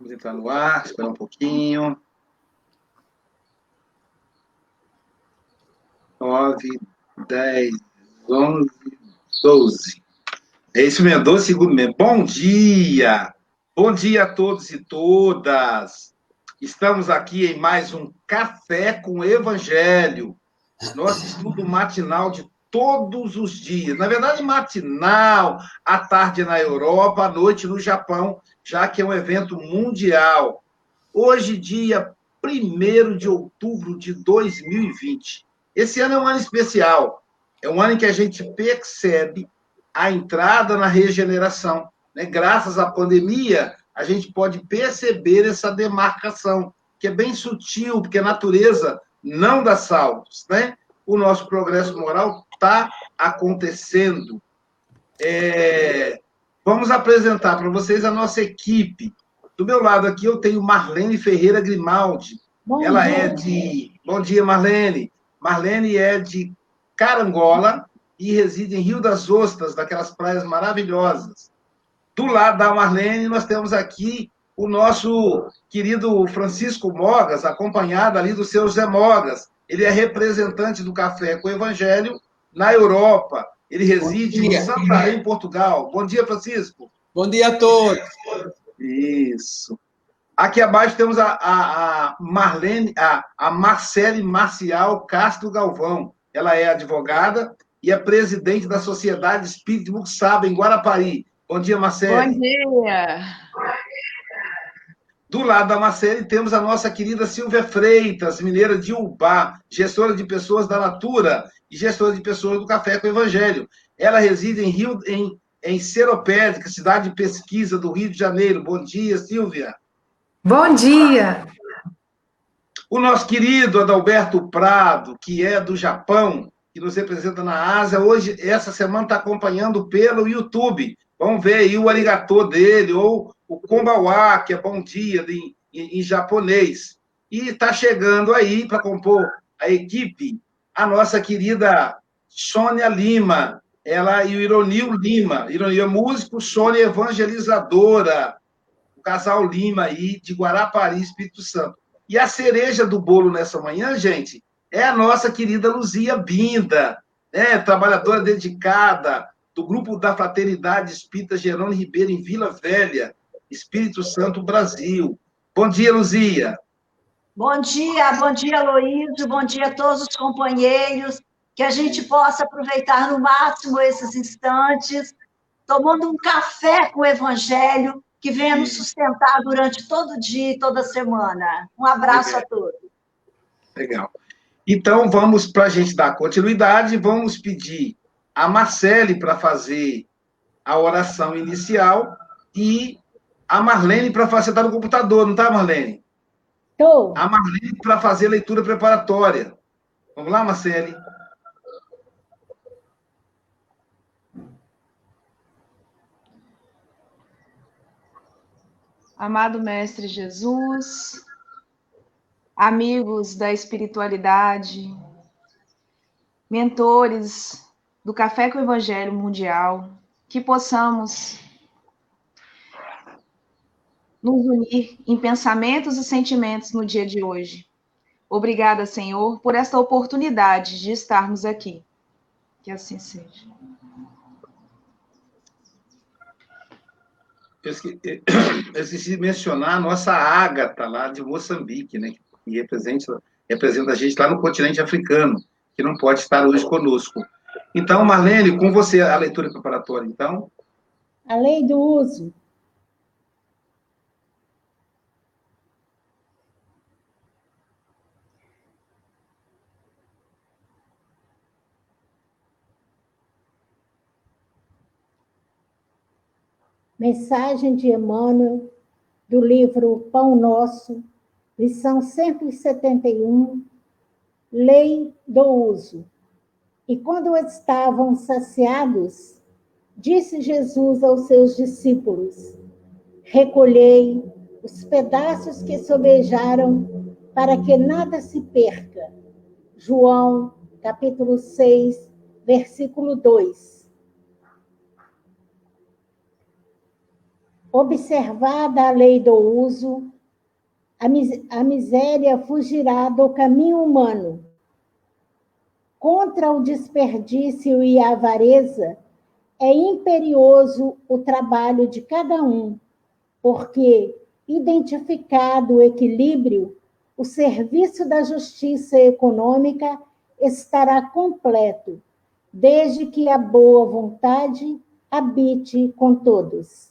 Vamos entrar no ar, esperar um pouquinho. Nove, dez, onze, doze. É isso mesmo, doze segundos mesmo. Bom dia! Bom dia a todos e todas. Estamos aqui em mais um Café com Evangelho, nosso estudo matinal de todos os dias. Na verdade, matinal, à tarde na Europa, à noite no Japão, já que é um evento mundial. Hoje, dia 1 de outubro de 2020. Esse ano é um ano especial. É um ano em que a gente percebe a entrada na regeneração. Né? Graças à pandemia, a gente pode perceber essa demarcação, que é bem sutil, porque a natureza não dá saltos. Né? O nosso progresso moral está acontecendo. É... Vamos apresentar para vocês a nossa equipe. Do meu lado aqui eu tenho Marlene Ferreira Grimaldi. Bom Ela dia. é de. Bom dia, Marlene. Marlene é de Carangola e reside em Rio das Ostras, daquelas praias maravilhosas. Do lado da Marlene, nós temos aqui o nosso querido Francisco Mogas, acompanhado ali do seu Zé Mogas. Ele é representante do Café com o Evangelho na Europa. Ele reside em Santarém, Portugal. Bom dia, Francisco. Bom dia a todos. Isso. Aqui abaixo temos a, a, a Marlene, a, a Marcele Marcial Castro Galvão. Ela é advogada e é presidente da Sociedade Espírita Muxaba, em Guarapari. Bom dia, Marcele. Bom dia. Do lado da Marcele, temos a nossa querida Silvia Freitas, mineira de Ubá, gestora de pessoas da Natura e gestora de pessoas do Café com o Evangelho. Ela reside em Rio, em, em Seropédica, cidade de pesquisa do Rio de Janeiro. Bom dia, Silvia. Bom dia. O nosso querido Adalberto Prado, que é do Japão, que nos representa na Ásia, hoje, essa semana, está acompanhando pelo YouTube. Vamos ver aí o arigatô dele, ou o kombawa, que é bom dia em, em, em japonês. E está chegando aí para compor a equipe a nossa querida Sônia Lima, ela e o Ironil Lima. Ironil é músico, Sônia é evangelizadora. O casal Lima aí, de Guarapari, Espírito Santo. E a cereja do bolo nessa manhã, gente, é a nossa querida Luzia Binda, né? trabalhadora dedicada do grupo da Fraternidade Espírita Jerônimo Ribeiro, em Vila Velha, Espírito Santo, Brasil. Bom dia, Luzia. Bom dia, bom dia, Luísio, bom dia a todos os companheiros, que a gente possa aproveitar no máximo esses instantes, tomando um café com o Evangelho, que venha nos sustentar durante todo o dia e toda semana. Um abraço Legal. a todos. Legal. Então, vamos, para a gente dar continuidade, vamos pedir a Marcele para fazer a oração inicial e a Marlene para fazer, está no computador, não está, Marlene? Estou. A Marlene para fazer a leitura preparatória. Vamos lá, Marcele? Amado Mestre Jesus, amigos da espiritualidade, mentores do Café com o Evangelho Mundial, que possamos nos unir em pensamentos e sentimentos no dia de hoje. Obrigada, Senhor, por esta oportunidade de estarmos aqui. Que assim seja. Eu esqueci, eu esqueci de mencionar a nossa Ágata lá de Moçambique, né, que representa, representa a gente lá no continente africano, que não pode estar hoje conosco. Então, Marlene, com você a leitura preparatória, então. A lei do uso. Mensagem de Emmanuel, do livro Pão Nosso, lição 171, Lei do Uso. E quando estavam saciados, disse Jesus aos seus discípulos: Recolhei os pedaços que sobejaram, para que nada se perca. João, capítulo 6, versículo 2. Observada a lei do uso, a miséria fugirá do caminho humano. Contra o desperdício e a avareza, é imperioso o trabalho de cada um, porque, identificado o equilíbrio, o serviço da justiça econômica estará completo, desde que a boa vontade habite com todos.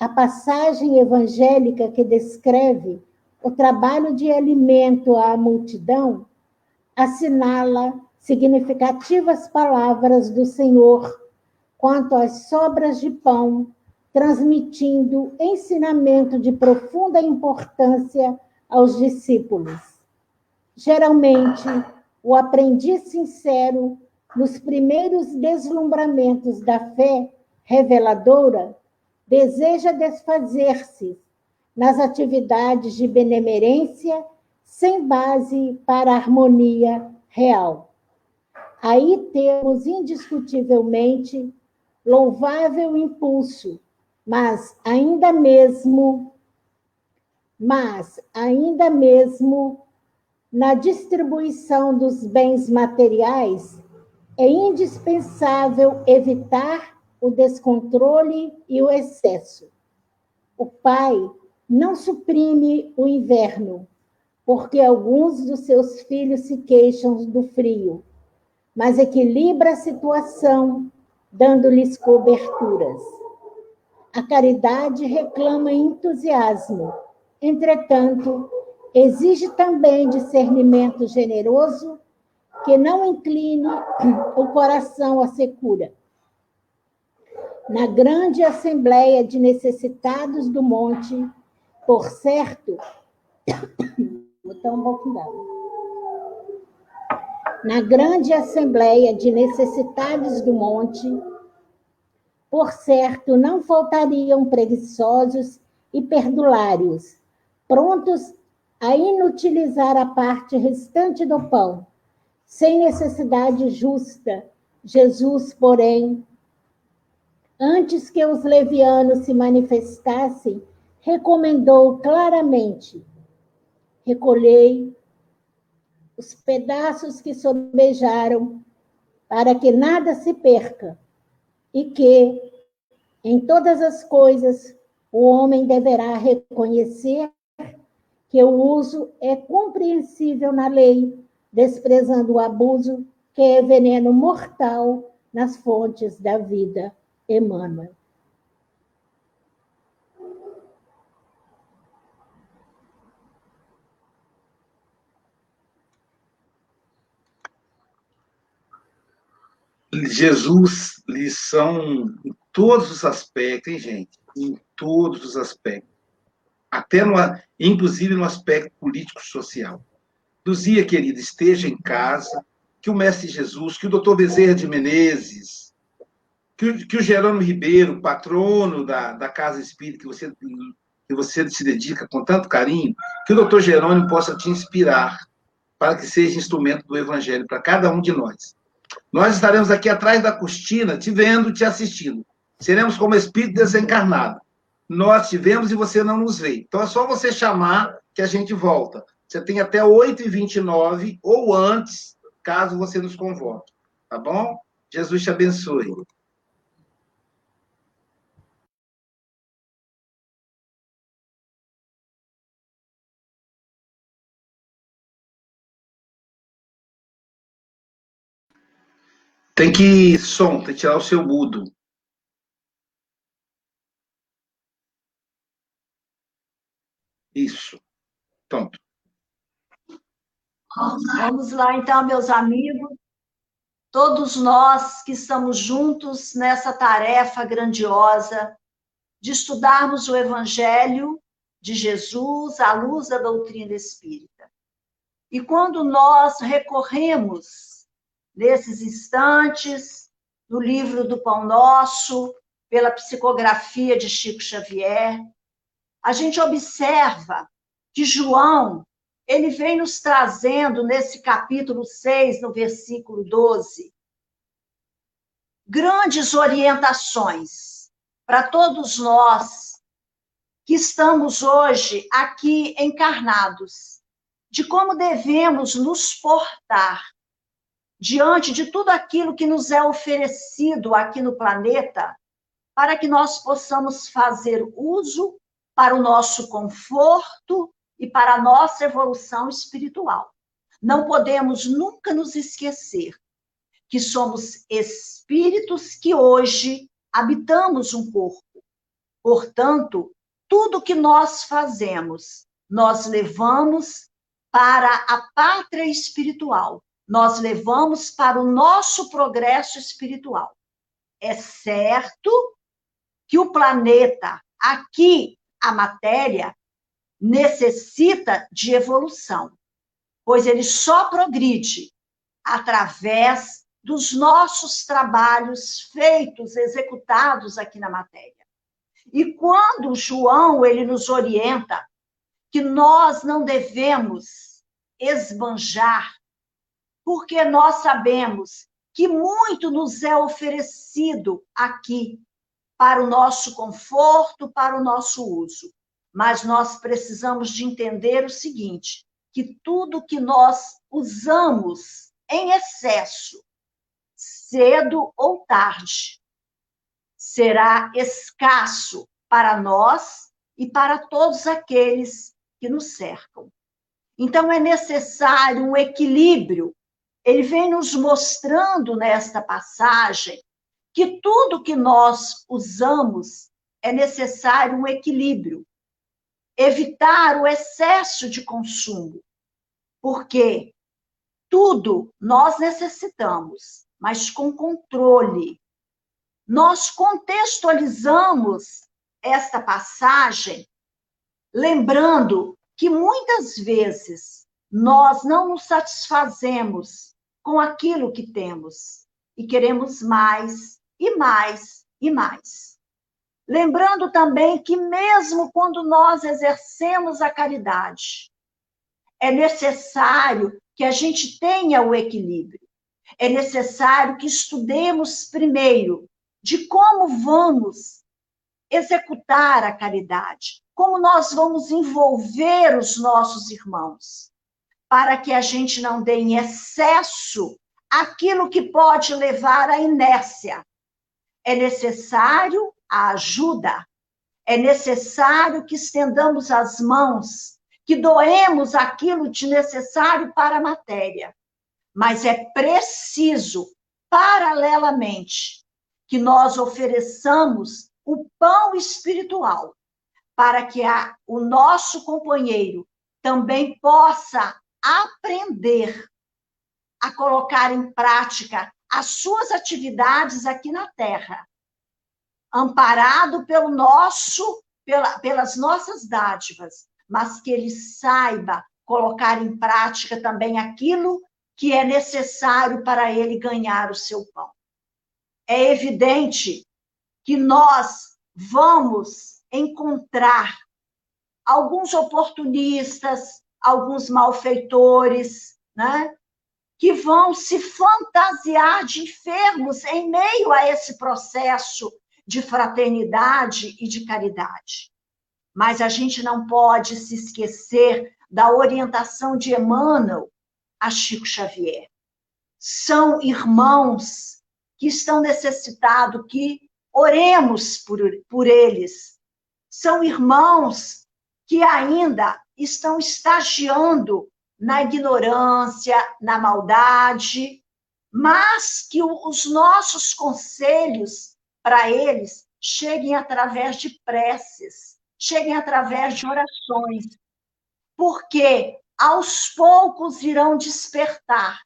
A passagem evangélica que descreve o trabalho de alimento à multidão assinala significativas palavras do Senhor quanto às sobras de pão, transmitindo ensinamento de profunda importância aos discípulos. Geralmente, o aprendiz sincero, nos primeiros deslumbramentos da fé reveladora, deseja desfazer-se nas atividades de benemerência sem base para a harmonia real. Aí temos indiscutivelmente louvável impulso, mas ainda mesmo mas ainda mesmo na distribuição dos bens materiais é indispensável evitar o descontrole e o excesso. O pai não suprime o inverno, porque alguns dos seus filhos se queixam do frio, mas equilibra a situação, dando-lhes coberturas. A caridade reclama entusiasmo, entretanto, exige também discernimento generoso que não incline o coração à secura. Na grande assembleia de necessitados do monte, por certo, botar um. Na grande assembleia de necessitados do monte, por certo, não faltariam preguiçosos e perdulários, prontos a inutilizar a parte restante do pão, sem necessidade justa. Jesus, porém, antes que os levianos se manifestassem, recomendou claramente: recolhei os pedaços que sobejaram, para que nada se perca, e que, em todas as coisas, o homem deverá reconhecer que o uso é compreensível na lei, desprezando o abuso, que é veneno mortal nas fontes da vida. Emmanuel. Jesus, lição em todos os aspectos, hein, gente? Em todos os aspectos até no, inclusive no aspecto político-social. Luzia, querida, esteja em casa, que o Mestre Jesus, que o doutor Bezerra de Menezes, que o, que o Gerônimo Ribeiro, patrono da, da Casa Espírita, que você, que você se dedica com tanto carinho, que o doutor Jerônimo possa te inspirar para que seja instrumento do Evangelho para cada um de nós. Nós estaremos aqui atrás da cortina, te vendo, te assistindo. Seremos como espírito desencarnado nós tivemos e você não nos vê. Então é só você chamar que a gente volta. Você tem até 8h29 ou antes, caso você nos convoque. Tá bom? Jesus te abençoe. Tem que som, tem que tirar o seu mudo. Isso. Pronto. Vamos lá, então, meus amigos. Todos nós que estamos juntos nessa tarefa grandiosa de estudarmos o Evangelho de Jesus à luz da doutrina espírita. E quando nós recorremos, nesses instantes, no livro do Pão Nosso, pela psicografia de Chico Xavier, a gente observa que João, ele vem nos trazendo nesse capítulo 6, no versículo 12, grandes orientações para todos nós que estamos hoje aqui encarnados, de como devemos nos portar diante de tudo aquilo que nos é oferecido aqui no planeta, para que nós possamos fazer uso para o nosso conforto e para a nossa evolução espiritual. Não podemos nunca nos esquecer que somos espíritos que hoje habitamos um corpo. Portanto, tudo que nós fazemos, nós levamos para a pátria espiritual, nós levamos para o nosso progresso espiritual. É certo que o planeta, aqui, a matéria, necessita de evolução, pois ele só progride através dos nossos trabalhos feitos, executados aqui na matéria. E quando João ele nos orienta que nós não devemos esbanjar, porque nós sabemos que muito nos é oferecido aqui para o nosso conforto, para o nosso uso. Mas nós precisamos de entender o seguinte, que tudo que nós usamos em excesso, cedo ou tarde, será escasso para nós e para todos aqueles que nos cercam. Então, é necessário um equilíbrio. Ele vem nos mostrando nesta passagem que tudo que nós usamos é necessário um equilíbrio. Evitar o excesso de consumo. Porque tudo nós necessitamos, mas com controle, nós contextualizamos esta passagem lembrando que muitas vezes nós não nos satisfazemos com aquilo que temos e queremos mais e mais e mais. Lembrando também que, mesmo quando nós exercemos a caridade, é necessário que a gente tenha o equilíbrio. É necessário que estudemos primeiro de como vamos executar a caridade, como nós vamos envolver os nossos irmãos, para que a gente não dê em excesso aquilo que pode levar à inércia. É necessário a ajuda, é necessário que estendamos as mãos, que doemos aquilo de necessário para a matéria, mas é preciso, paralelamente, que nós ofereçamos o pão espiritual, para que a, o nosso companheiro também possa aprender a colocar em prática as suas atividades aqui na Terra, amparado pelo nosso, pela, pelas nossas dádivas, mas que ele saiba colocar em prática também aquilo que é necessário para ele ganhar o seu pão. É evidente que nós vamos encontrar alguns oportunistas, alguns malfeitores, né? Que vão se fantasiar de enfermos em meio a esse processo de fraternidade e de caridade. Mas a gente não pode se esquecer da orientação de Emmanuel a Chico Xavier. São irmãos que estão necessitados, que oremos por, por eles. São irmãos que ainda estão estagiando na ignorância, na maldade, mas que os nossos conselhos para eles cheguem através de preces, cheguem através de orações, porque aos poucos irão despertar,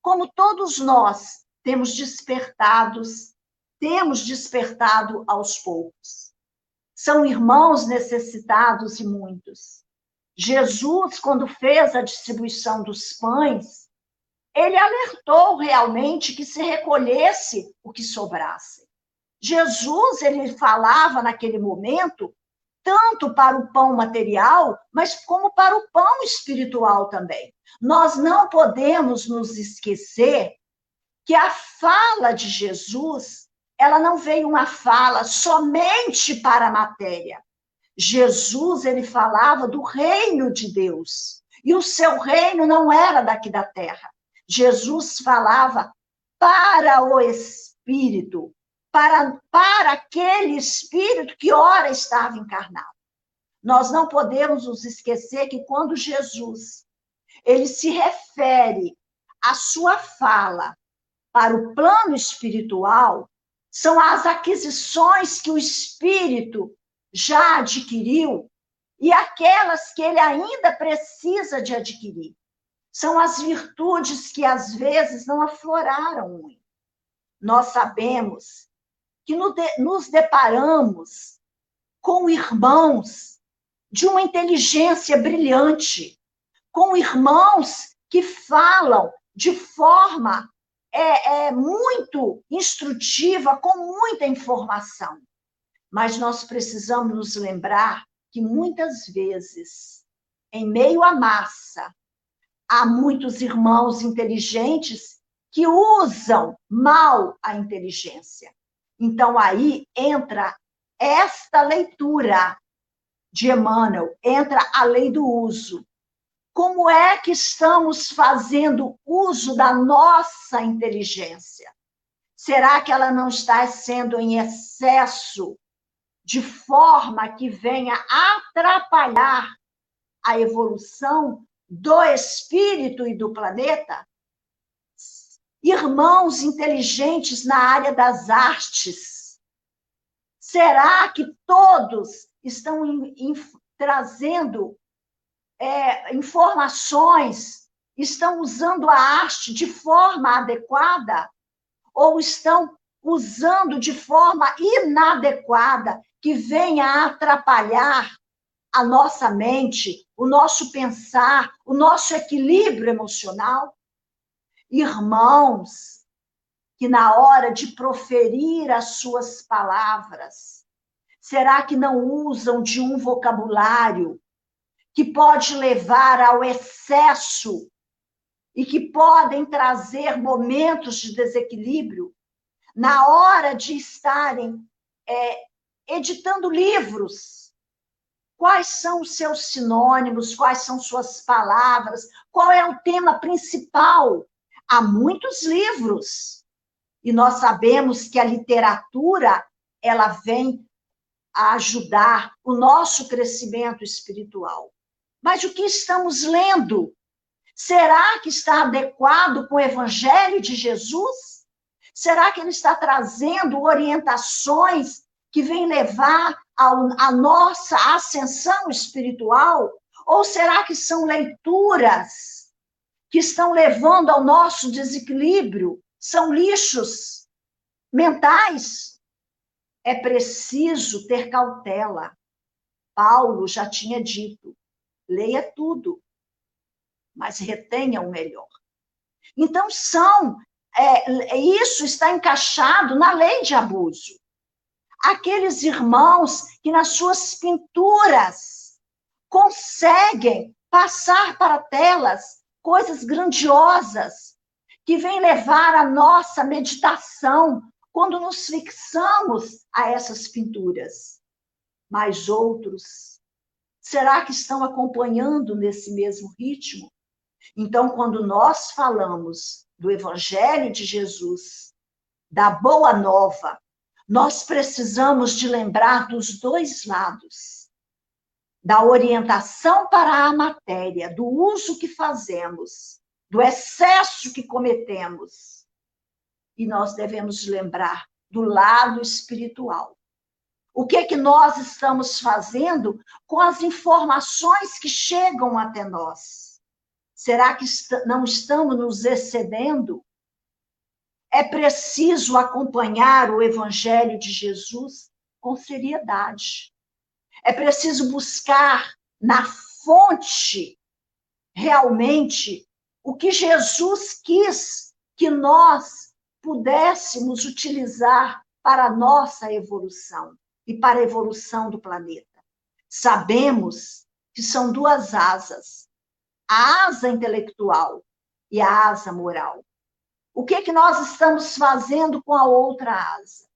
como todos nós temos despertados, temos despertado aos poucos. São irmãos necessitados e muitos. Jesus, quando fez a distribuição dos pães, ele alertou realmente que se recolhesse o que sobrasse. Jesus, ele falava naquele momento tanto para o pão material, mas como para o pão espiritual também. Nós não podemos nos esquecer que a fala de Jesus, ela não veio uma fala somente para a matéria. Jesus, ele falava do reino de Deus. E o seu reino não era daqui da terra. Jesus falava para o Espírito, para, para aquele Espírito que ora estava encarnado. Nós não podemos nos esquecer que quando Jesus ele se refere à sua fala para o plano espiritual, são as aquisições que o espírito já adquiriu e aquelas que ele ainda precisa de adquirir. São as virtudes que às vezes não afloraram muito. Nós sabemos que nos deparamos com irmãos de uma inteligência brilhante, com irmãos que falam de forma é, é muito instrutiva, com muita informação. Mas nós precisamos nos lembrar que muitas vezes, em meio à massa, há muitos irmãos inteligentes que usam mal a inteligência. Então, aí entra esta leitura de Emmanuel, entra a lei do uso. Como é que estamos fazendo uso da nossa inteligência? Será que ela não está sendo em excesso, de forma que venha atrapalhar a evolução do espírito e do planeta? Irmãos inteligentes na área das artes, será que todos estão in, in, trazendo é, informações, estão usando a arte de forma adequada ou estão usando de forma inadequada que venha a atrapalhar a nossa mente, o nosso pensar, o nosso equilíbrio emocional? Irmãos, que na hora de proferir as suas palavras, será que não usam de um vocabulário que pode levar ao excesso e que podem trazer momentos de desequilíbrio na hora de estarem é, editando livros. Quais são os seus sinônimos? Quais são suas palavras? Qual é o tema principal? Há muitos livros e nós sabemos que a literatura ela vem a ajudar o nosso crescimento espiritual. Mas o que estamos lendo? Será que está adequado com o Evangelho de Jesus? Será que ele está trazendo orientações que vêm levar a nossa ascensão espiritual? Ou será que são leituras que estão levando ao nosso desequilíbrio? São lixos mentais? É preciso ter cautela. Paulo já tinha dito: leia tudo, mas retenha o melhor. Então, são, é, isso está encaixado na lei de abuso. Aqueles irmãos que nas suas pinturas conseguem passar para telas coisas grandiosas que vêm levar a nossa meditação quando nos fixamos a essas pinturas. Mas outros Será que estão acompanhando nesse mesmo ritmo? Então, quando nós falamos do Evangelho de Jesus, da Boa Nova, nós precisamos de lembrar dos dois lados. Da orientação para a matéria, do uso que fazemos, do excesso que cometemos. E nós devemos lembrar do lado espiritual, o que é que nós estamos fazendo com as informações que chegam até nós? Será que não estamos nos excedendo? É preciso acompanhar o Evangelho de Jesus com seriedade. É preciso buscar na fonte realmente o que Jesus quis que nós pudéssemos utilizar para a nossa evolução e para a evolução do planeta. Sabemos que são duas asas: a asa intelectual e a asa moral. O que, é que nós estamos fazendo com a outra asa?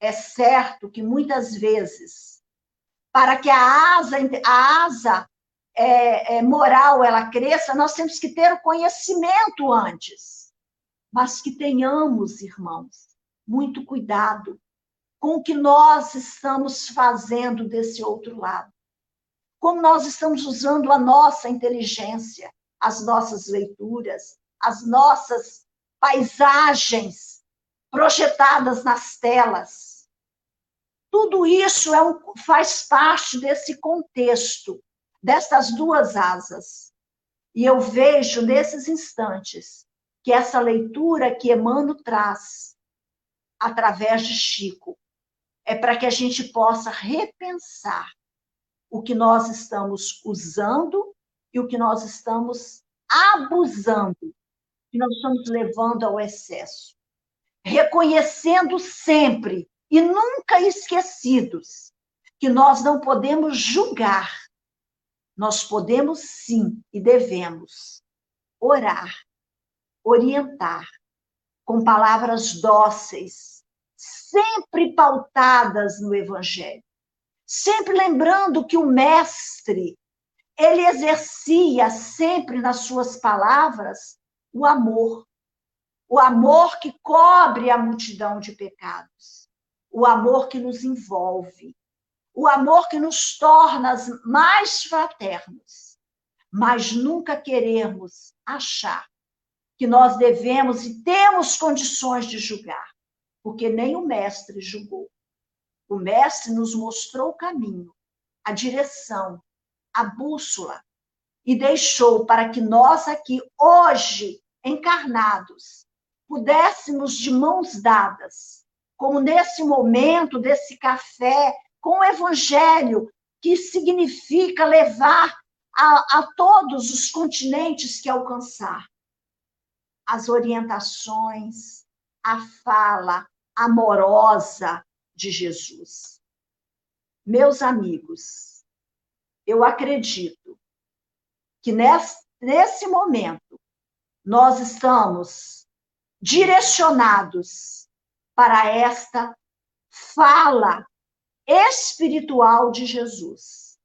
É certo que muitas vezes, para que a asa, a asa é, é, moral ela cresça, nós temos que ter o conhecimento antes. Mas que tenhamos, irmãos, muito cuidado com o que nós estamos fazendo desse outro lado. Como nós estamos usando a nossa inteligência, as nossas leituras, as nossas paisagens projetadas nas telas. Tudo isso é um, faz parte desse contexto, destas duas asas. E eu vejo nesses instantes que essa leitura que Emmanuel traz, através de Chico, é para que a gente possa repensar o que nós estamos usando e o que nós estamos abusando, que nós estamos levando ao excesso. Reconhecendo sempre e nunca esquecidos que nós não podemos julgar, nós podemos sim e devemos orar, orientar com palavras dóceis, sempre pautadas no Evangelho. Sempre lembrando que o Mestre ele exercia sempre nas suas palavras o amor. O amor que cobre a multidão de pecados. O amor que nos envolve. O amor que nos torna mais fraternos. Mas nunca queremos achar que nós devemos e temos condições de julgar, porque nem o mestre julgou. O mestre nos mostrou o caminho, a direção, a bússola e deixou para que nós aqui, hoje, encarnados, pudéssemos de mãos dadas, como nesse momento desse café, com o evangelho, que significa levar a, a todos os continentes que alcançar as orientações, a fala amorosa de Jesus. Meus amigos, eu acredito que nesse, momento nós estamos direcionados para esta fala espiritual de Jesus.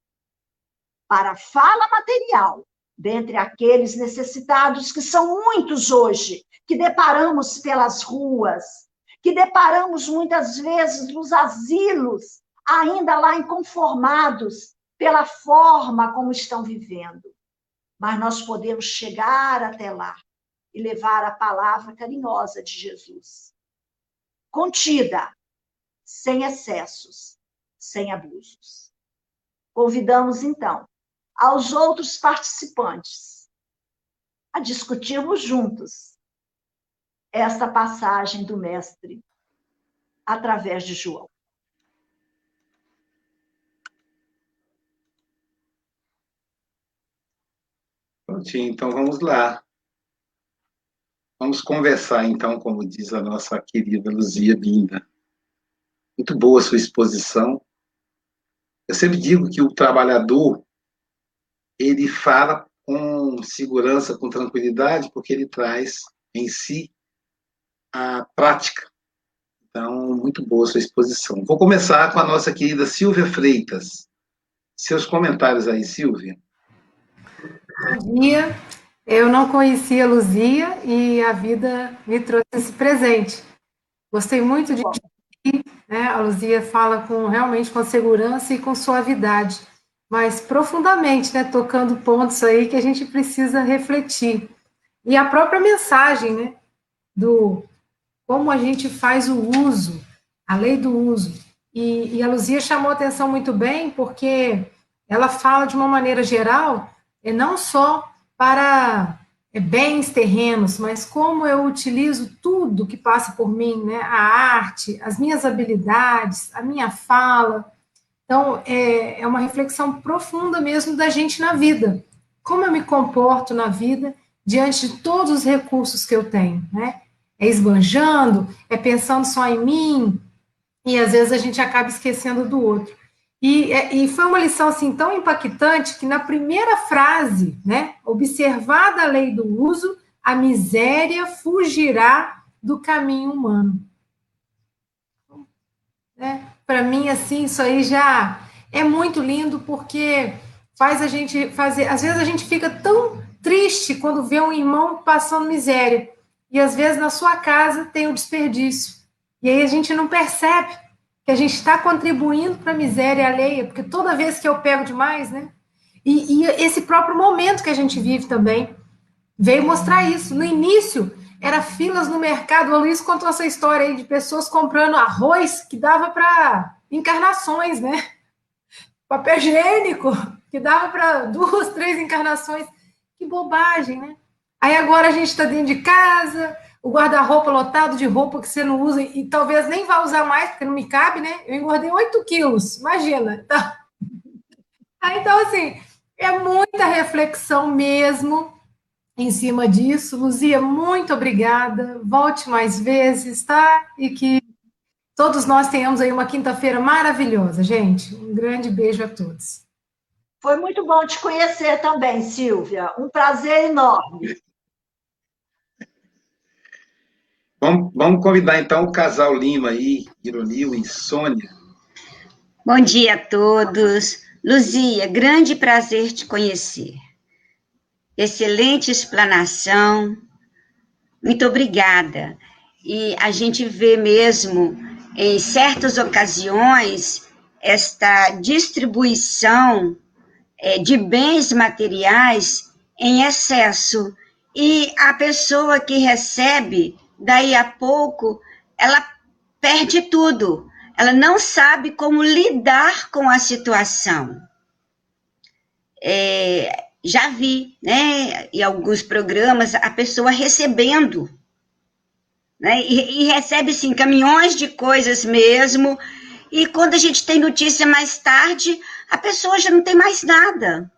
Para a fala material, dentre aqueles necessitados, que são muitos hoje, que deparamos pelas ruas, que deparamos muitas vezes nos asilos, ainda lá inconformados, pela forma como estão vivendo. Mas nós podemos chegar até lá e levar a palavra carinhosa de Jesus, contida, sem excessos, sem abusos. Convidamos, então, aos outros participantes a discutirmos juntos esta passagem do Mestre através de João. Prontinho, então vamos lá. Vamos conversar, então, como diz a nossa querida Luzia Binda. Muito boa a sua exposição. Eu sempre digo que o trabalhador, ele fala com segurança, com tranquilidade, porque ele traz em si a prática. Então, muito boa a sua exposição. Vou começar com a nossa querida Silvia Freitas. Seus comentários aí, Silvia. Bom dia. Eu não conhecia a Luzia e a vida me trouxe esse presente. Gostei muito de né? A Luzia fala com realmente com segurança e com suavidade, mas profundamente, né, tocando pontos aí que a gente precisa refletir. E a própria mensagem, né, do como a gente faz o uso, a lei do uso. E, e a Luzia chamou atenção muito bem, porque ela fala de uma maneira geral é não só para é, bens terrenos, mas como eu utilizo tudo que passa por mim, né? A arte, as minhas habilidades, a minha fala. Então, é, é uma reflexão profunda mesmo da gente na vida. Como eu me comporto na vida diante de todos os recursos que eu tenho, né? É esbanjando, é pensando só em mim, e às vezes a gente acaba esquecendo do outro. E, é, e, foi uma lição assim tão impactante que na primeira frase, né, observada a lei do uso, a miséria fugirá do caminho humano. É, Para mim, assim, isso aí já é muito lindo porque faz a gente fazer. Às vezes a gente fica tão triste quando vê um irmão passando miséria. E às vezes na sua casa tem o desperdício. E aí a gente não percebe que a gente está contribuindo para a miséria alheia, porque toda vez que eu pego demais, né? E, e, esse próprio momento que a gente vive também veio mostrar isso. No início, era filas no mercado. O Luiz contou essa história aí de pessoas comprando arroz que dava para encarnações, né? Papel higiênico que dava para duas, três encarnações. Que bobagem, né? Aí agora a gente está dentro de casa, o guarda-roupa lotado de roupa que você não usa e talvez nem vá usar mais, porque não me cabe, né? Eu engordei 8 quilos, imagina. Então, então assim, é muita reflexão mesmo em cima disso. Luzia, muito obrigada. Volte mais vezes, tá? E que todos nós tenhamos aí uma quinta-feira maravilhosa, gente. Um grande beijo a todos. Foi muito bom te conhecer também, Silvia. Um prazer enorme. Vamos, vamos convidar então o casal Lima aí, Ironil e Sônia. Bom dia a todos. Luzia, grande prazer te conhecer. Excelente explanação. Muito obrigada. E a gente vê mesmo, em certas ocasiões, esta distribuição é, de bens materiais em excesso. E a pessoa que recebe daí a pouco ela perde tudo. Ela não sabe como lidar com a situação. É, já vi, né, em alguns programas, a pessoa recebendo, né, e, e recebe, sim, caminhões de coisas mesmo, e quando a gente tem notícia mais tarde, a pessoa já não tem mais nada.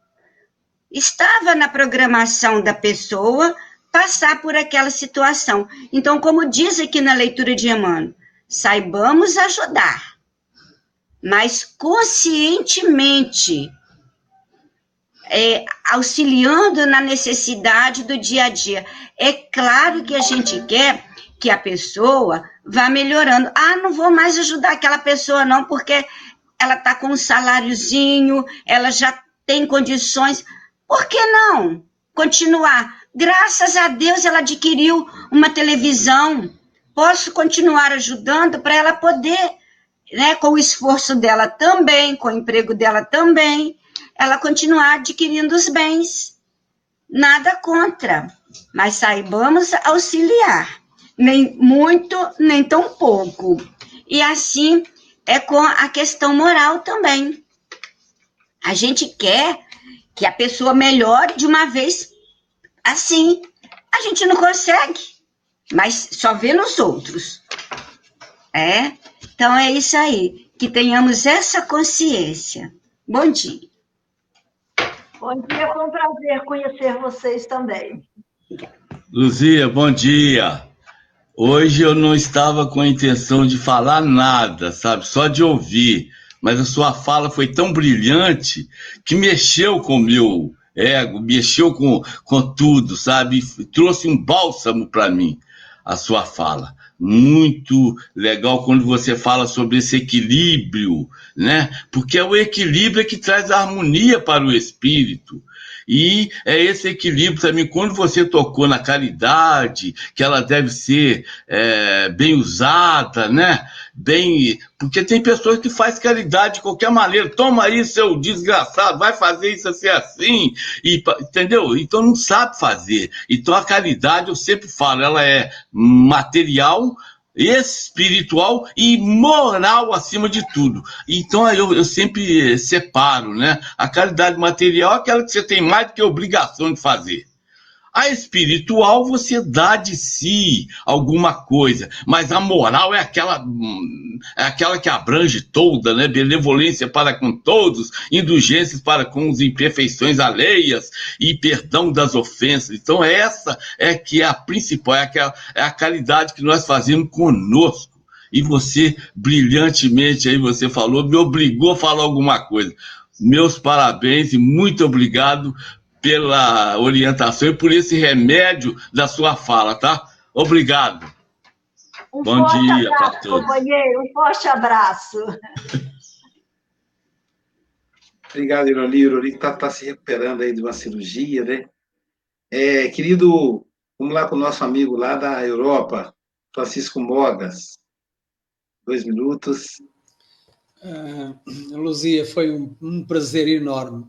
Estava na programação da pessoa, passar por aquela situação. Então, como diz aqui na leitura de Emmanuel, saibamos ajudar, mas conscientemente, é, auxiliando na necessidade do dia a dia. É claro que a gente quer que a pessoa vá melhorando. Ah, não vou mais ajudar aquela pessoa, não, porque ela está com um saláriozinho, ela já tem condições. Por que não continuar? Graças a Deus ela adquiriu uma televisão. Posso continuar ajudando para ela poder, né, com o esforço dela também, com o emprego dela também, ela continuar adquirindo os bens. Nada contra, mas saibamos auxiliar, nem muito, nem tão pouco. E assim é com a questão moral também. A gente quer que a pessoa melhore de uma vez Assim, a gente não consegue, mas só vê nos outros. É? Então é isso aí, que tenhamos essa consciência. Bom dia. Bom dia, foi um prazer conhecer vocês também. Luzia, bom dia. Hoje eu não estava com a intenção de falar nada, sabe? Só de ouvir. Mas a sua fala foi tão brilhante que mexeu com o meu ego, mexeu com, com tudo, sabe? Trouxe um bálsamo para mim, a sua fala. Muito legal quando você fala sobre esse equilíbrio, né? Porque é o equilíbrio que traz harmonia para o espírito. E é esse equilíbrio também, quando você tocou na caridade, que ela deve ser é, bem usada, né? Bem. Porque tem pessoas que fazem caridade de qualquer maneira. Toma aí, seu desgraçado, vai fazer isso assim, assim. E, entendeu? Então não sabe fazer. Então a caridade, eu sempre falo, ela é material espiritual e moral acima de tudo. Então eu, eu sempre separo, né? A caridade material é aquela que você tem mais do que obrigação de fazer. A espiritual você dá de si alguma coisa, mas a moral é aquela é aquela que abrange toda, né? Benevolência para com todos, indulgências para com as imperfeições alheias e perdão das ofensas. Então essa é que é a principal, é, aquela, é a caridade que nós fazemos conosco. E você, brilhantemente aí, você falou, me obrigou a falar alguma coisa. Meus parabéns e muito obrigado pela orientação e por esse remédio da sua fala, tá? Obrigado. Um Bom dia para todos. Companheiro, um forte abraço. Obrigado, Iroli. Iroli está tá se recuperando aí de uma cirurgia, né? É, querido, vamos lá com o nosso amigo lá da Europa, Francisco Mogas. Dois minutos. Uh, Luzia, foi um, um prazer enorme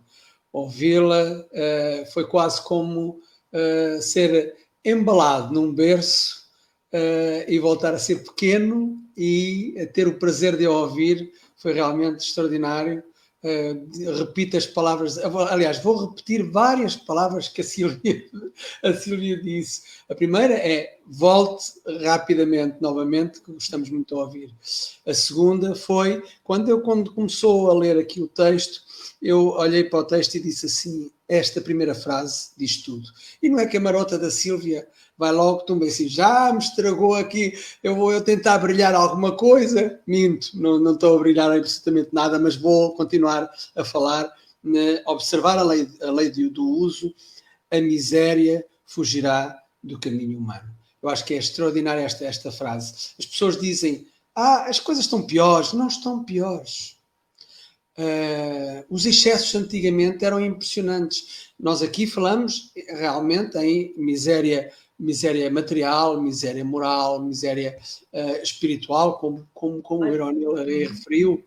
ouvi-la. Uh, foi quase como uh, ser embalado num berço e voltar a ser pequeno e ter o prazer de a ouvir. Foi realmente extraordinário. Uh, repito as palavras, aliás, vou repetir várias palavras que a Silvia, a Silvia disse. A primeira é volte rapidamente novamente, que gostamos muito de ouvir. A segunda foi quando eu quando começou a ler aqui o texto, eu olhei para o texto e disse assim: esta primeira frase diz tudo. E não é que a marota da Silvia vai logo tumba assim, já me estragou aqui, eu vou eu tentar brilhar alguma coisa, minto, não, não estou a brilhar absolutamente nada, mas vou continuar a falar, né, observar a lei, a lei do, do uso, a miséria fugirá do caminho humano. Eu acho que é extraordinária esta, esta frase. As pessoas dizem, ah, as coisas estão piores. Não estão piores. Uh, os excessos antigamente eram impressionantes. Nós aqui falamos realmente em miséria miséria material, miséria moral, miséria uh, espiritual, como, como, como o Irónio referiu.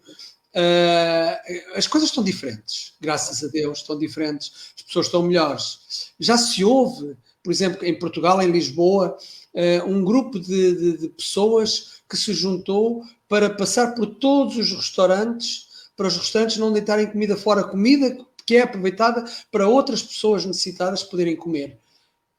Uh, as coisas estão diferentes, graças a Deus, estão diferentes, as pessoas estão melhores. Já se ouve, por exemplo, em Portugal, em Lisboa, um grupo de, de, de pessoas que se juntou para passar por todos os restaurantes, para os restaurantes não deitarem comida fora, comida que é aproveitada para outras pessoas necessitadas poderem comer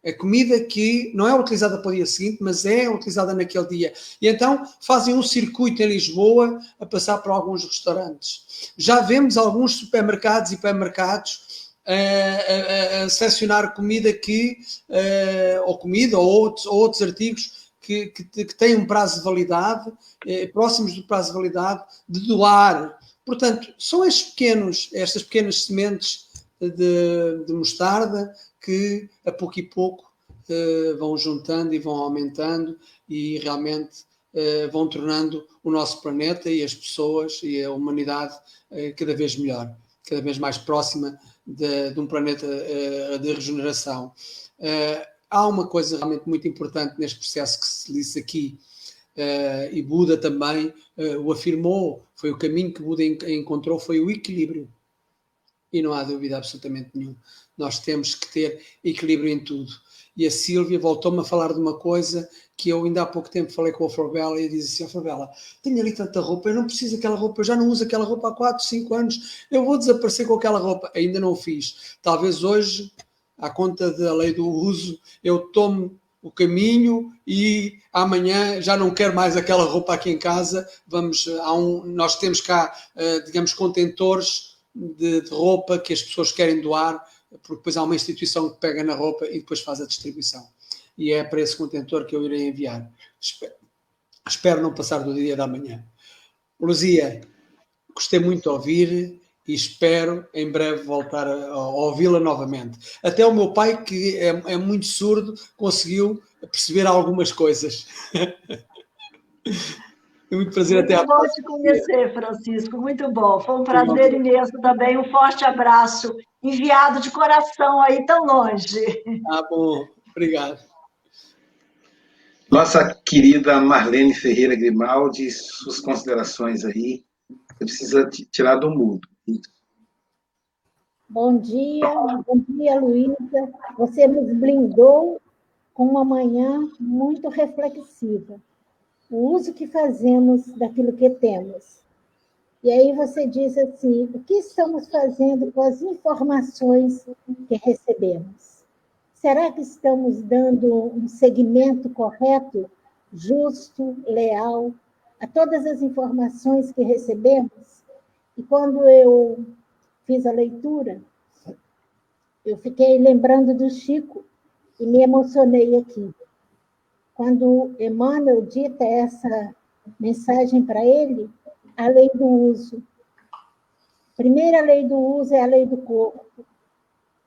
a comida que não é utilizada para o dia seguinte, mas é utilizada naquele dia. E então fazem um circuito em Lisboa a passar por alguns restaurantes. Já vemos alguns supermercados e hipermercados a, a, a selecionar comida que, ou comida, ou outros, ou outros artigos que, que, que, têm um prazo de validade, eh, próximos do prazo de validade, de doar. Portanto, são estes pequenos, estas pequenas sementes de, de mostarda que a pouco e pouco uh, vão juntando e vão aumentando e realmente uh, vão tornando o nosso planeta e as pessoas e a humanidade uh, cada vez melhor, cada vez mais próxima de, de um planeta de regeneração. há uma coisa realmente muito importante neste processo que se disse aqui, e Buda também o afirmou, foi o caminho que Buda encontrou, foi o equilíbrio. E não há dúvida absolutamente nenhuma. Nós temos que ter equilíbrio em tudo. E a Sílvia voltou-me a falar de uma coisa que eu ainda há pouco tempo falei com a Forbella e disse assim, tenho ali tanta roupa, eu não preciso daquela roupa, eu já não uso aquela roupa há 4, 5 anos, eu vou desaparecer com aquela roupa. Ainda não o fiz. Talvez hoje, à conta da lei do uso, eu tome o caminho e amanhã já não quero mais aquela roupa aqui em casa. Vamos, há um, nós temos cá, uh, digamos, contentores de, de roupa que as pessoas querem doar porque depois há uma instituição que pega na roupa e depois faz a distribuição. E é para esse contentor que eu irei enviar. Espero, espero não passar do dia da manhã. Luzia, gostei muito de ouvir e espero em breve voltar a, a ouvi-la novamente. Até o meu pai, que é, é muito surdo, conseguiu perceber algumas coisas. É muito prazer muito até a próxima. Bom te conhecer, Francisco, muito bom. Foi um prazer imenso também. Um forte abraço enviado de coração aí tão longe. Ah, bom. Obrigado. Nossa querida Marlene Ferreira Grimaldi, suas considerações aí. Você precisa tirar do mudo. Bom dia, bom dia, Luísa. Você nos blindou com uma manhã muito reflexiva o uso que fazemos daquilo que temos. E aí você diz assim: o que estamos fazendo com as informações que recebemos? Será que estamos dando um segmento correto, justo, leal a todas as informações que recebemos? E quando eu fiz a leitura, eu fiquei lembrando do Chico e me emocionei aqui quando Emmanuel dita essa mensagem para ele, a lei do uso. Primeira lei do uso é a lei do corpo.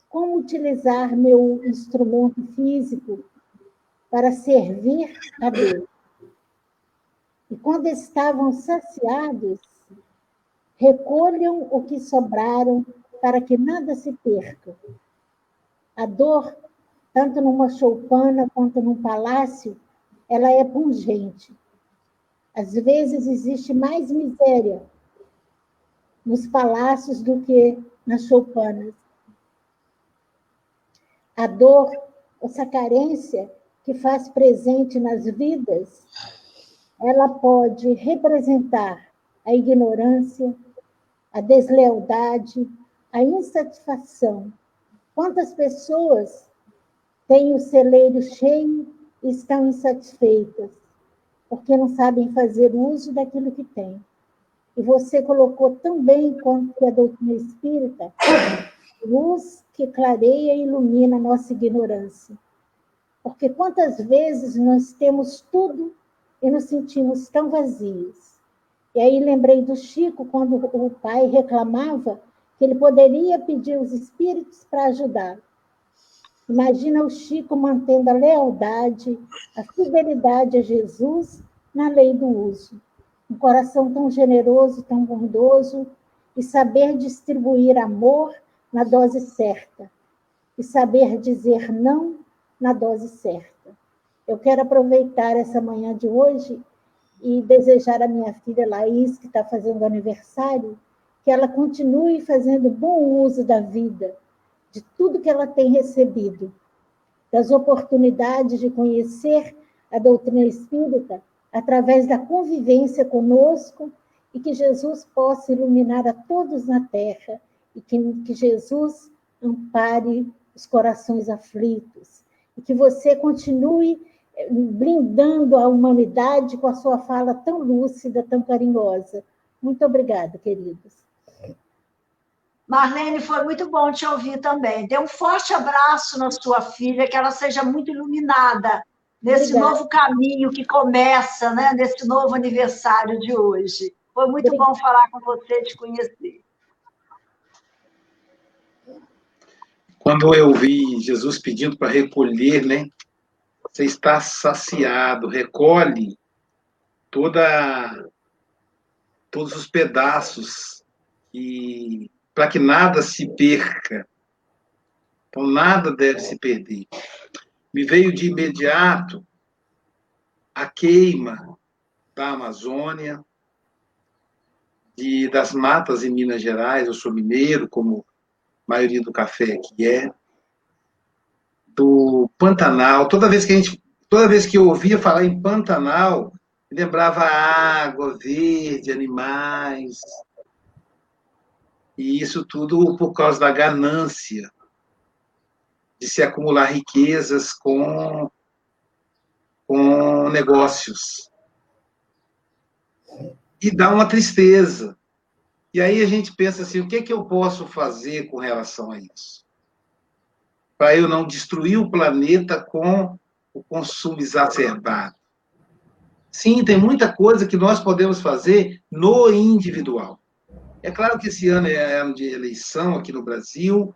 Como utilizar meu instrumento físico para servir a Deus? E quando estavam saciados, Recolham o que sobraram para que nada se perca. A dor, tanto numa choupana quanto num palácio, ela é pungente. Às vezes existe mais miséria nos palácios do que nas choupanas. A dor, essa carência que faz presente nas vidas, ela pode representar a ignorância, a deslealdade, a insatisfação. Quantas pessoas têm o celeiro cheio e estão insatisfeitas, porque não sabem fazer uso daquilo que têm. E você colocou tão bem quanto a doutrina espírita, luz que clareia e ilumina a nossa ignorância. Porque quantas vezes nós temos tudo e nos sentimos tão vazios. E aí lembrei do Chico, quando o pai reclamava que ele poderia pedir os espíritos para ajudar. Imagina o Chico mantendo a lealdade, a fidelidade a Jesus na lei do uso. Um coração tão generoso, tão bondoso, e saber distribuir amor na dose certa, e saber dizer não na dose certa. Eu quero aproveitar essa manhã de hoje e desejar à minha filha Laís, que está fazendo aniversário, que ela continue fazendo bom uso da vida, de tudo que ela tem recebido, das oportunidades de conhecer a doutrina espírita através da convivência conosco e que Jesus possa iluminar a todos na terra e que, que Jesus ampare os corações aflitos e que você continue blindando a humanidade com a sua fala tão lúcida, tão carinhosa. Muito obrigada, queridos. Marlene, foi muito bom te ouvir também. Dê um forte abraço na sua filha, que ela seja muito iluminada nesse Obrigada. novo caminho que começa, né, nesse novo aniversário de hoje. Foi muito Obrigada. bom falar com você, te conhecer. Quando eu vi Jesus pedindo para recolher, né? Você está saciado, recolhe toda todos os pedaços e para que nada se perca. Então, nada deve se perder. Me veio de imediato a queima da Amazônia, de, das matas em Minas Gerais. Eu sou mineiro, como a maioria do café aqui é. Do Pantanal. Toda vez que a gente, toda vez que eu ouvia falar em Pantanal, lembrava água verde, animais, e isso tudo por causa da ganância de se acumular riquezas com, com negócios. E dá uma tristeza. E aí a gente pensa assim: o que, é que eu posso fazer com relação a isso? Para eu não destruir o planeta com o consumo exacerbado. Sim, tem muita coisa que nós podemos fazer no individual. É claro que esse ano é ano de eleição aqui no Brasil,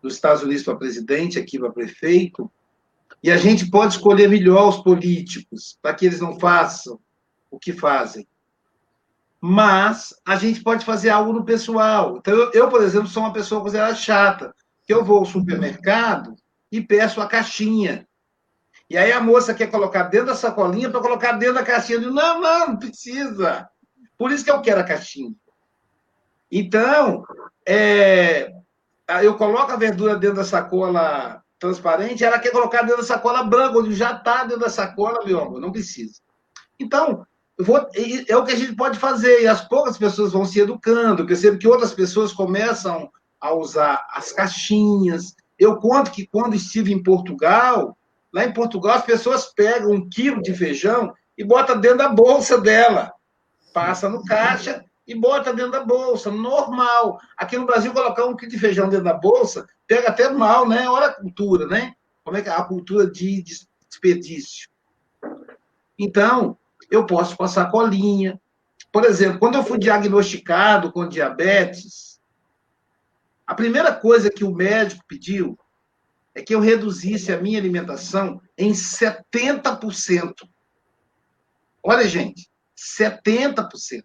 nos Estados Unidos para presidente, aqui para prefeito, e a gente pode escolher melhor os políticos, para que eles não façam o que fazem. Mas a gente pode fazer algo no pessoal. Então, eu, eu por exemplo, sou uma pessoa considerada chata, que eu vou ao supermercado e peço a caixinha. E aí a moça quer colocar dentro da sacolinha para colocar dentro da caixinha. Eu digo, não, não, não precisa. Por isso que eu quero a caixinha. Então, é, eu coloco a verdura dentro da sacola transparente, ela quer colocar dentro da sacola branca, onde já está dentro da sacola, meu amor, não precisa. Então, vou, é o que a gente pode fazer, e as poucas pessoas vão se educando, percebo que outras pessoas começam a usar as caixinhas. Eu conto que quando estive em Portugal, lá em Portugal as pessoas pegam um quilo de feijão e botam dentro da bolsa dela, passa no caixa e bota dentro da bolsa, normal. Aqui no Brasil, colocar um quilo de feijão dentro da bolsa, pega até mal, né? Olha a cultura, né? Como é que é a cultura de desperdício. Então, eu posso passar colinha. Por exemplo, quando eu fui diagnosticado com diabetes, a primeira coisa que o médico pediu é que eu reduzisse a minha alimentação em 70%. Olha, gente, 70%.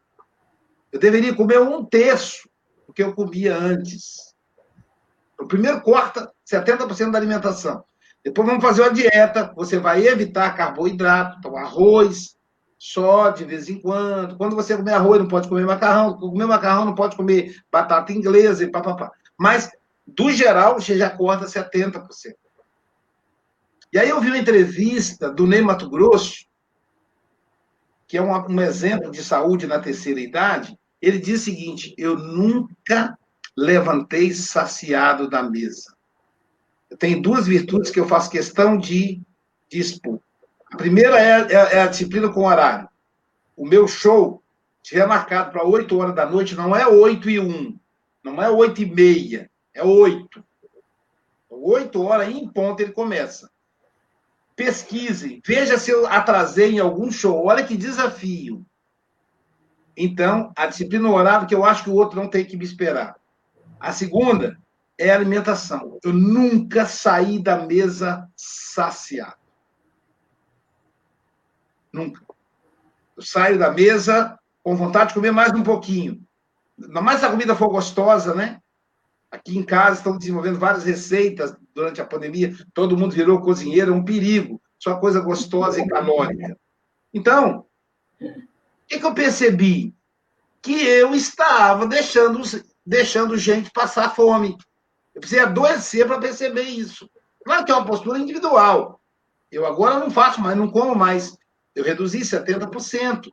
Eu deveria comer um terço do que eu comia antes. O primeiro corta 70% da alimentação. Depois vamos fazer uma dieta. Você vai evitar carboidrato, então arroz, só de vez em quando. Quando você comer arroz, não pode comer macarrão. Comer macarrão, não pode comer batata inglesa e papapá. Mas, do geral, você já corta 70%. E aí eu vi uma entrevista do Ney Mato Grosso, que é um, um exemplo de saúde na terceira idade. Ele diz o seguinte: Eu nunca levantei saciado da mesa. Tenho duas virtudes que eu faço questão de, de expor. A primeira é, é, é a disciplina com horário. O meu show, se marcado para 8 horas da noite, não é 8 e 1, não é 8 e meia, é 8. 8 horas em ponto ele começa. Pesquise, veja se eu atrasei em algum show. Olha que desafio. Então, a disciplina horário que eu acho que o outro não tem que me esperar. A segunda é a alimentação. Eu nunca saí da mesa saciado. Nunca. Eu saio da mesa com vontade de comer mais um pouquinho. Ainda mais se a comida for gostosa, né? Aqui em casa estão desenvolvendo várias receitas durante a pandemia. Todo mundo virou cozinheiro, é um perigo. Só coisa gostosa e calórica. Então, o que, que eu percebi? Que eu estava deixando, deixando gente passar fome. Eu precisei adoecer para perceber isso. Claro que é uma postura individual. Eu agora não faço mais, não como mais. Eu reduzi 70%.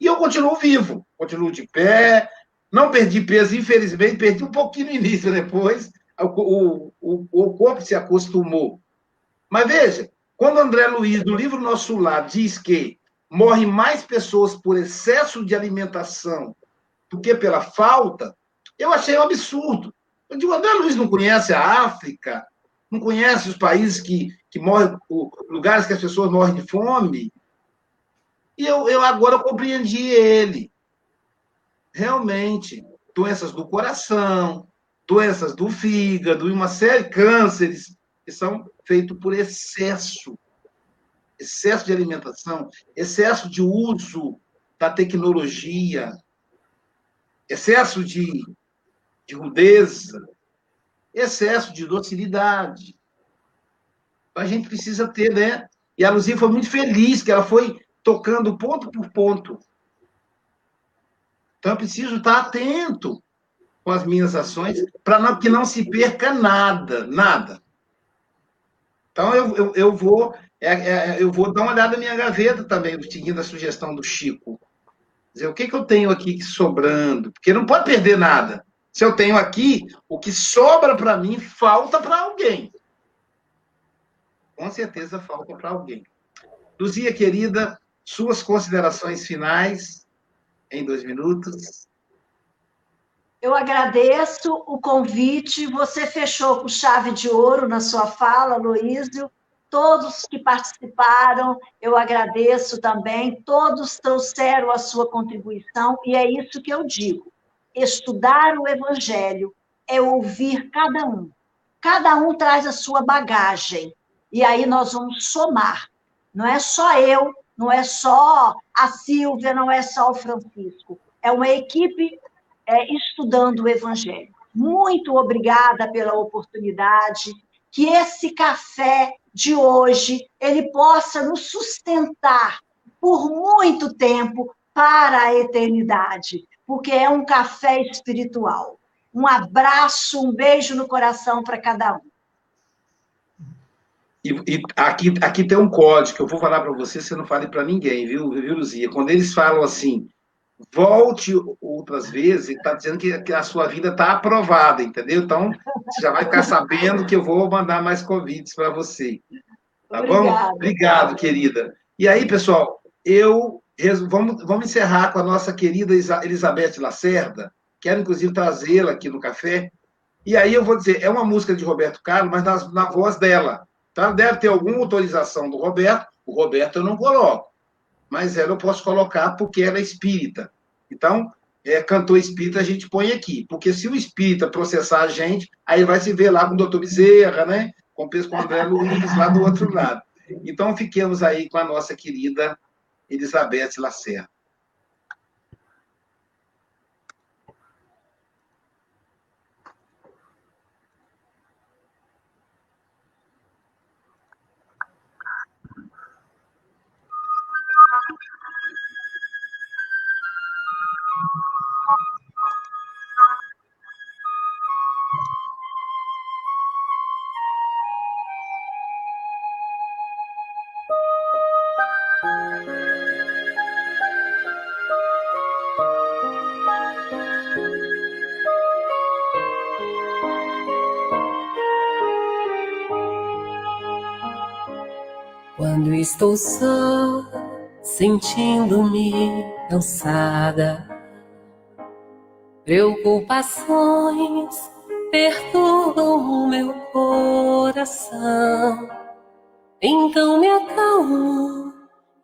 E eu continuo vivo, continuo de pé, não perdi peso, infelizmente, perdi um pouquinho no início, depois o, o, o corpo se acostumou. Mas veja, quando André Luiz, no livro Nosso Lar, diz que morrem mais pessoas por excesso de alimentação do que pela falta, eu achei um absurdo. Eu digo, André Luiz não conhece a África, não conhece os países que, que morrem, lugares que as pessoas morrem de fome. E eu, eu agora compreendi ele. Realmente, doenças do coração, doenças do fígado e uma série de cânceres que são feitos por excesso. Excesso de alimentação, excesso de uso da tecnologia, excesso de, de rudeza, excesso de docilidade. A gente precisa ter, né? E a Luzia foi muito feliz que ela foi tocando ponto por ponto. Então, eu preciso estar atento com as minhas ações para que não se perca nada, nada. Então, eu, eu, eu vou é, é, eu vou dar uma olhada na minha gaveta também, seguindo a sugestão do Chico. Dizer, o que, que eu tenho aqui sobrando? Porque não pode perder nada. Se eu tenho aqui, o que sobra para mim falta para alguém. Com certeza falta para alguém. Luzia, querida, suas considerações finais em dois minutos. Eu agradeço o convite. Você fechou com chave de ouro na sua fala, Luísio. Todos que participaram, eu agradeço também. Todos trouxeram a sua contribuição, e é isso que eu digo. Estudar o Evangelho é ouvir cada um. Cada um traz a sua bagagem. E aí nós vamos somar. Não é só eu não é só a Silvia, não é só o Francisco. É uma equipe é, estudando o Evangelho. Muito obrigada pela oportunidade. Que esse café de hoje ele possa nos sustentar por muito tempo para a eternidade, porque é um café espiritual. Um abraço, um beijo no coração para cada um. E, e, aqui, aqui tem um código que eu vou falar para você, você não fale para ninguém, viu, viu, Luzia? Quando eles falam assim, volte outras vezes, está dizendo que, que, a sua vida está aprovada, entendeu? Então, você já vai ficar sabendo que eu vou mandar mais convites para você. Tá Obrigada. bom? Obrigado, querida. E aí, pessoal, eu vamos, vamos encerrar com a nossa querida Elizabeth Lacerda. Quero, inclusive, trazê-la aqui no café. E aí eu vou dizer, é uma música de Roberto Carlos, mas na, na voz dela. Tá? Deve ter alguma autorização do Roberto. O Roberto eu não coloco. Mas ela eu posso colocar porque ela é espírita. Então, é, cantor espírita a gente põe aqui. Porque se o espírita processar a gente, aí vai se ver lá com o doutor Bezerra, né? Com o André Luiz, lá do outro lado. Então, fiquemos aí com a nossa querida Elizabeth Lacerda. Estou só, sentindo-me cansada, preocupações perturbam o meu coração. Então me acalmo,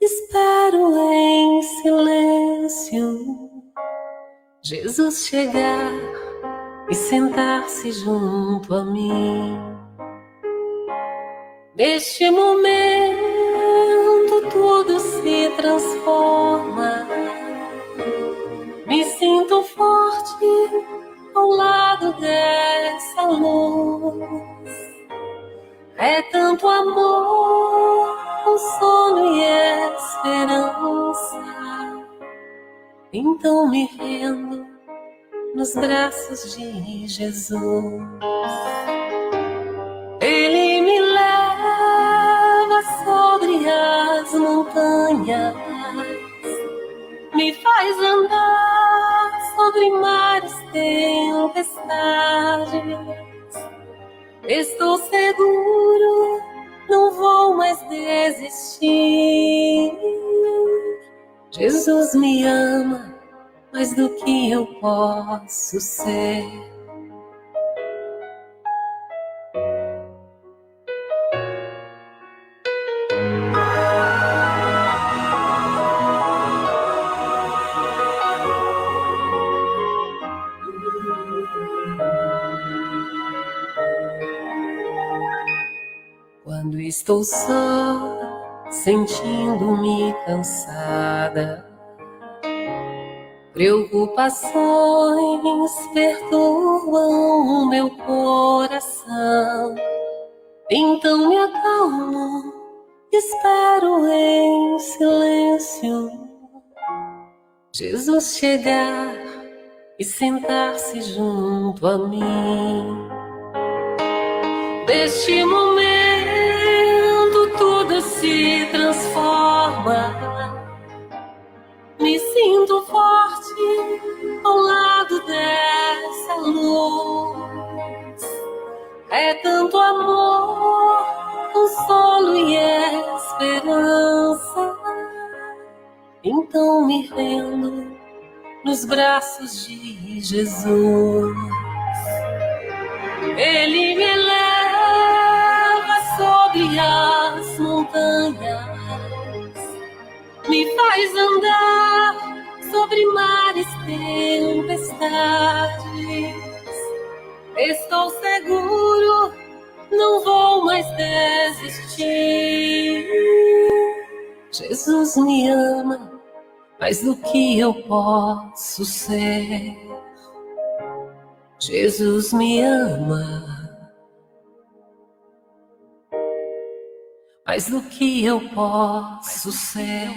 espero em silêncio Jesus chegar e sentar-se junto a mim. Neste momento tudo se transforma. Me sinto forte ao lado dessa luz. É tanto amor, consolo e esperança. Então me rendo nos braços de Jesus. Jesus me ama mais do que eu posso ser. Quando estou só sentindo-me cansada. Preocupações perturbam o meu coração. Então me acalmo, espero em silêncio. Jesus chegar e sentar-se junto a mim. Neste momento tudo se transforma. Me sinto forte ao lado dessa luz. É tanto amor, consolo e esperança. Então me rendo nos braços de Jesus. Ele me leva sobre as montanhas, me faz andar sobre mares tempestades. Estou seguro, não vou mais desistir. Jesus me ama mais do que eu posso ser. Jesus me ama mais do que eu posso ser.